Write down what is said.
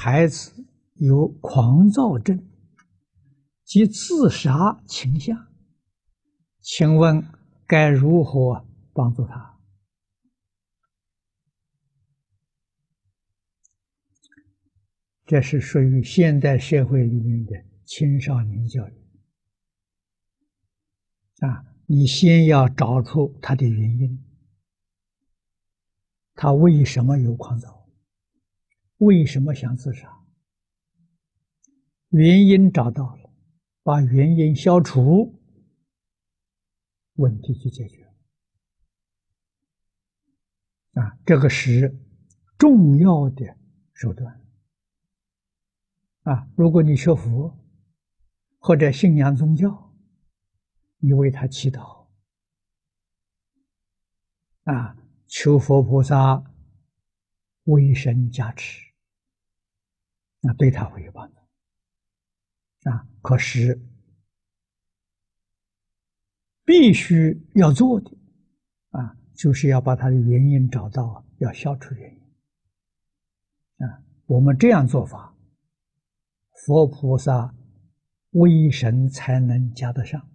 孩子有狂躁症及自杀倾向，请问该如何帮助他？这是属于现代社会里面的青少年教育啊！你先要找出他的原因，他为什么有狂躁？为什么想自杀？原因找到了，把原因消除，问题就解决啊！这个是重要的手段。啊，如果你学佛或者信仰宗教，你为他祈祷，啊，求佛菩萨威神加持，那对他会有帮助。啊，可是必须要做的，啊，就是要把他的原因找到，要消除原因。啊，我们这样做法。佛菩萨威神才能加得上。